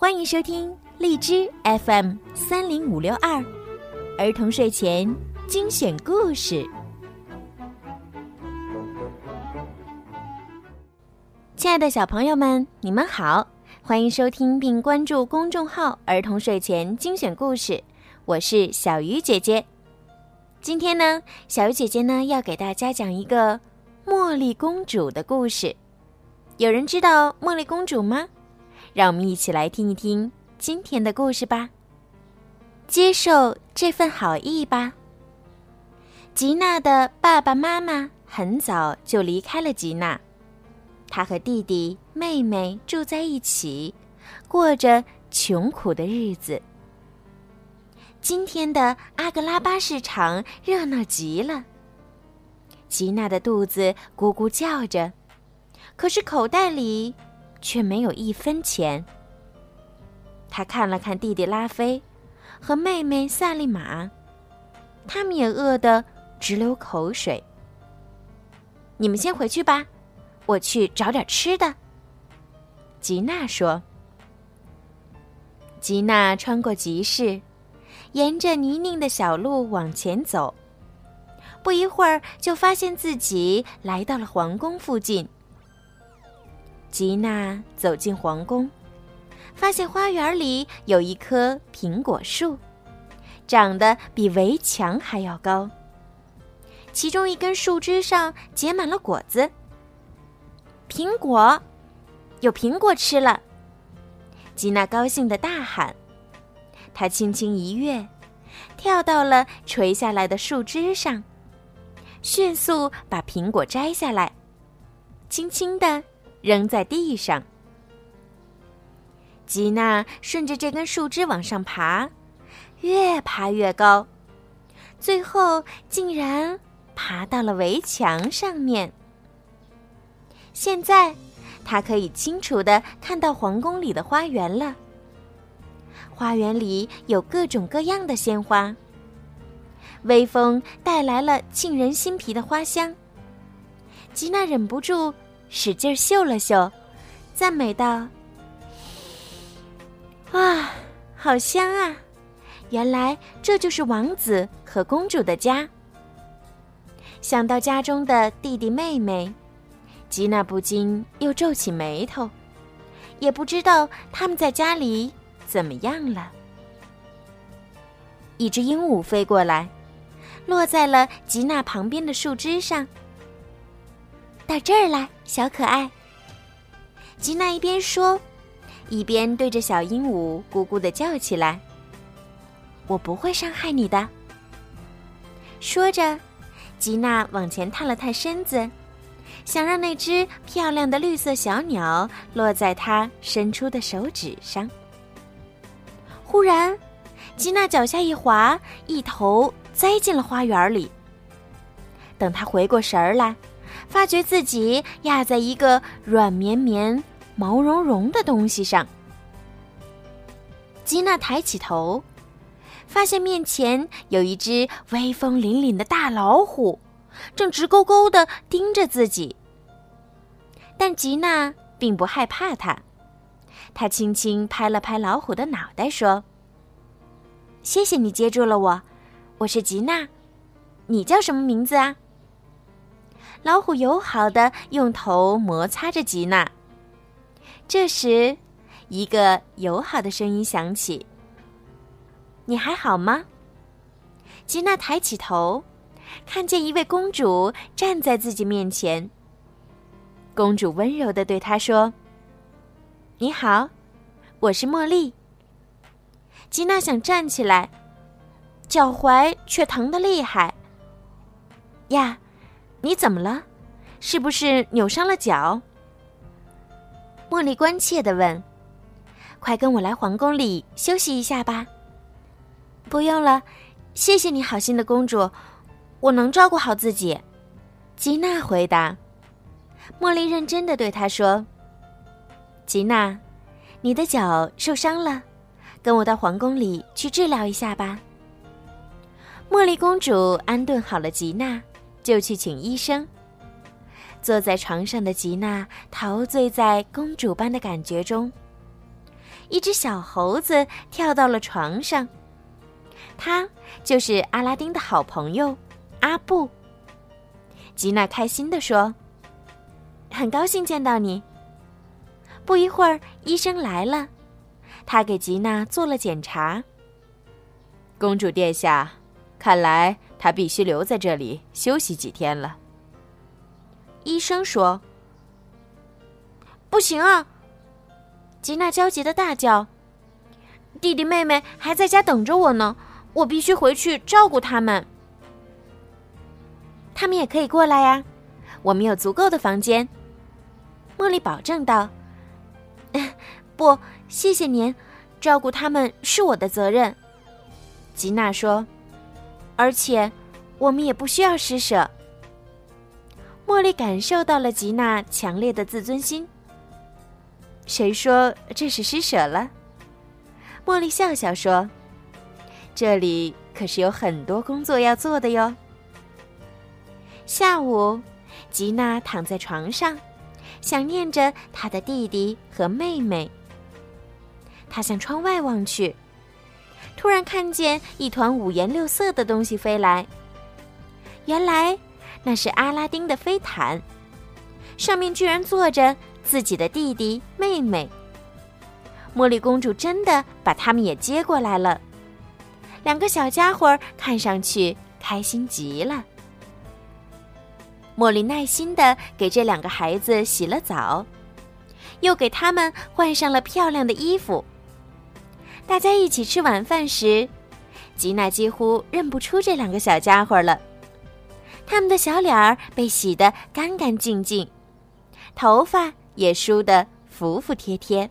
欢迎收听荔枝 FM 三零五六二儿童睡前精选故事。亲爱的小朋友们，你们好，欢迎收听并关注公众号“儿童睡前精选故事”，我是小鱼姐姐。今天呢，小鱼姐姐呢要给大家讲一个茉莉公主的故事。有人知道茉莉公主吗？让我们一起来听一听今天的故事吧。接受这份好意吧。吉娜的爸爸妈妈很早就离开了吉娜，她和弟弟妹妹住在一起，过着穷苦的日子。今天的阿格拉巴市场热闹极了。吉娜的肚子咕咕叫着，可是口袋里……却没有一分钱。他看了看弟弟拉菲和妹妹萨利玛，他们也饿得直流口水。你们先回去吧，我去找点吃的。吉娜说。吉娜穿过集市，沿着泥泞的小路往前走，不一会儿就发现自己来到了皇宫附近。吉娜走进皇宫，发现花园里有一棵苹果树，长得比围墙还要高。其中一根树枝上结满了果子。苹果，有苹果吃了！吉娜高兴的大喊。她轻轻一跃，跳到了垂下来的树枝上，迅速把苹果摘下来，轻轻的。扔在地上。吉娜顺着这根树枝往上爬，越爬越高，最后竟然爬到了围墙上面。现在，她可以清楚的看到皇宫里的花园了。花园里有各种各样的鲜花，微风带来了沁人心脾的花香。吉娜忍不住。使劲嗅了嗅，赞美道：“哇，好香啊！原来这就是王子和公主的家。”想到家中的弟弟妹妹，吉娜不禁又皱起眉头，也不知道他们在家里怎么样了。一只鹦鹉飞过来，落在了吉娜旁边的树枝上。到这儿来，小可爱。吉娜一边说，一边对着小鹦鹉咕咕的叫起来：“我不会伤害你的。”说着，吉娜往前探了探身子，想让那只漂亮的绿色小鸟落在她伸出的手指上。忽然，吉娜脚下一滑，一头栽进了花园里。等她回过神儿来。发觉自己压在一个软绵绵、毛茸茸的东西上，吉娜抬起头，发现面前有一只威风凛凛的大老虎，正直勾勾的盯着自己。但吉娜并不害怕它，她轻轻拍了拍老虎的脑袋，说：“谢谢你接住了我，我是吉娜，你叫什么名字啊？”老虎友好的用头摩擦着吉娜。这时，一个友好的声音响起：“你还好吗？”吉娜抬起头，看见一位公主站在自己面前。公主温柔的对她说：“你好，我是茉莉。”吉娜想站起来，脚踝却疼得厉害。呀！你怎么了？是不是扭伤了脚？茉莉关切的问：“快跟我来皇宫里休息一下吧。”不用了，谢谢你好心的公主，我能照顾好自己。”吉娜回答。茉莉认真的对她说：“吉娜，你的脚受伤了，跟我到皇宫里去治疗一下吧。”茉莉公主安顿好了吉娜。就去请医生。坐在床上的吉娜陶醉在公主般的感觉中。一只小猴子跳到了床上。它就是阿拉丁的好朋友阿布。吉娜开心地说：“很高兴见到你。”不一会儿，医生来了，他给吉娜做了检查。公主殿下，看来他必须留在这里休息几天了。医生说：“不行啊！”吉娜焦急的大叫：“弟弟妹妹还在家等着我呢，我必须回去照顾他们。他们也可以过来呀，我们有足够的房间。”茉莉保证道。“不，谢谢您，照顾他们是我的责任。”吉娜说，“而且我们也不需要施舍。”茉莉感受到了吉娜强烈的自尊心。谁说这是施舍了？茉莉笑笑说：“这里可是有很多工作要做的哟。”下午，吉娜躺在床上，想念着她的弟弟和妹妹。她向窗外望去，突然看见一团五颜六色的东西飞来。原来那是阿拉丁的飞毯，上面居然坐着。自己的弟弟妹妹，茉莉公主真的把他们也接过来了。两个小家伙看上去开心极了。茉莉耐心的给这两个孩子洗了澡，又给他们换上了漂亮的衣服。大家一起吃晚饭时，吉娜几乎认不出这两个小家伙了。他们的小脸儿被洗得干干净净，头发。也梳得服服帖帖。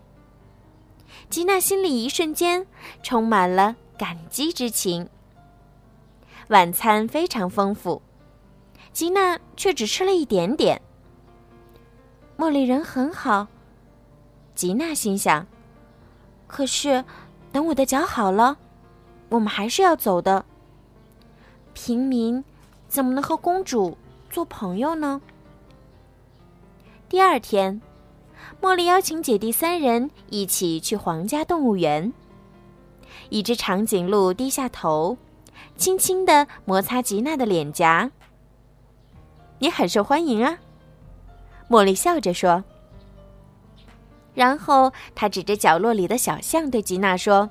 吉娜心里一瞬间充满了感激之情。晚餐非常丰富，吉娜却只吃了一点点。茉莉人很好，吉娜心想。可是，等我的脚好了，我们还是要走的。平民怎么能和公主做朋友呢？第二天。茉莉邀请姐弟三人一起去皇家动物园。一只长颈鹿低下头，轻轻地摩擦吉娜的脸颊。“你很受欢迎啊！”茉莉笑着说。然后他指着角落里的小象对吉娜说：“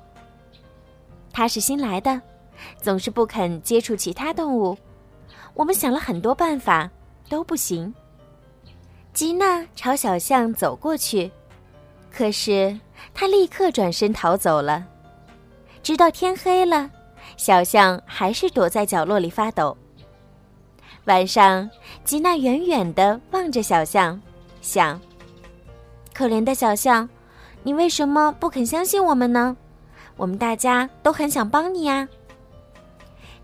他是新来的，总是不肯接触其他动物。我们想了很多办法，都不行。”吉娜朝小象走过去，可是她立刻转身逃走了。直到天黑了，小象还是躲在角落里发抖。晚上，吉娜远远地望着小象，想：可怜的小象，你为什么不肯相信我们呢？我们大家都很想帮你呀。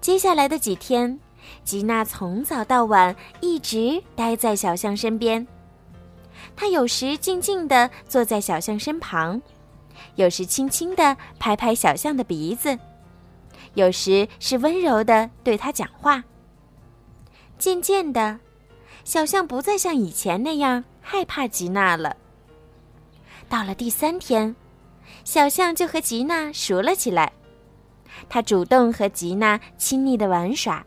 接下来的几天，吉娜从早到晚一直待在小象身边。他有时静静地坐在小象身旁，有时轻轻地拍拍小象的鼻子，有时是温柔地对他讲话。渐渐的，小象不再像以前那样害怕吉娜了。到了第三天，小象就和吉娜熟了起来，他主动和吉娜亲昵的玩耍。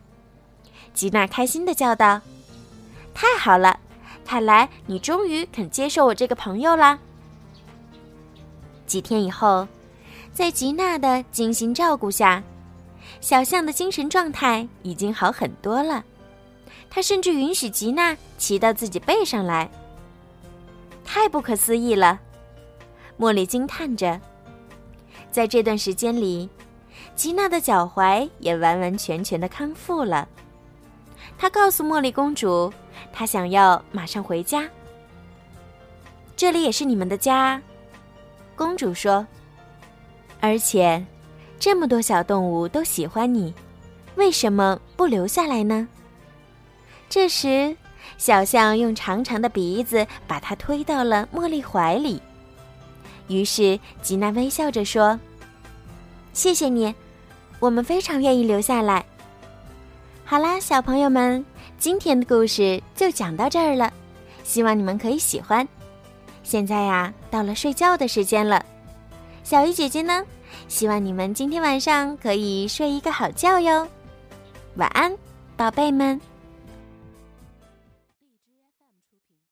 吉娜开心的叫道：“太好了！”看来你终于肯接受我这个朋友啦。几天以后，在吉娜的精心照顾下，小象的精神状态已经好很多了。他甚至允许吉娜骑到自己背上来，太不可思议了！茉莉惊叹着。在这段时间里，吉娜的脚踝也完完全全的康复了。她告诉茉莉公主。她想要马上回家。这里也是你们的家，公主说。而且，这么多小动物都喜欢你，为什么不留下来呢？这时，小象用长长的鼻子把它推到了茉莉怀里。于是，吉娜微笑着说：“谢谢你，我们非常愿意留下来。”好啦，小朋友们。今天的故事就讲到这儿了，希望你们可以喜欢。现在呀，到了睡觉的时间了，小鱼姐姐呢，希望你们今天晚上可以睡一个好觉哟。晚安，宝贝们。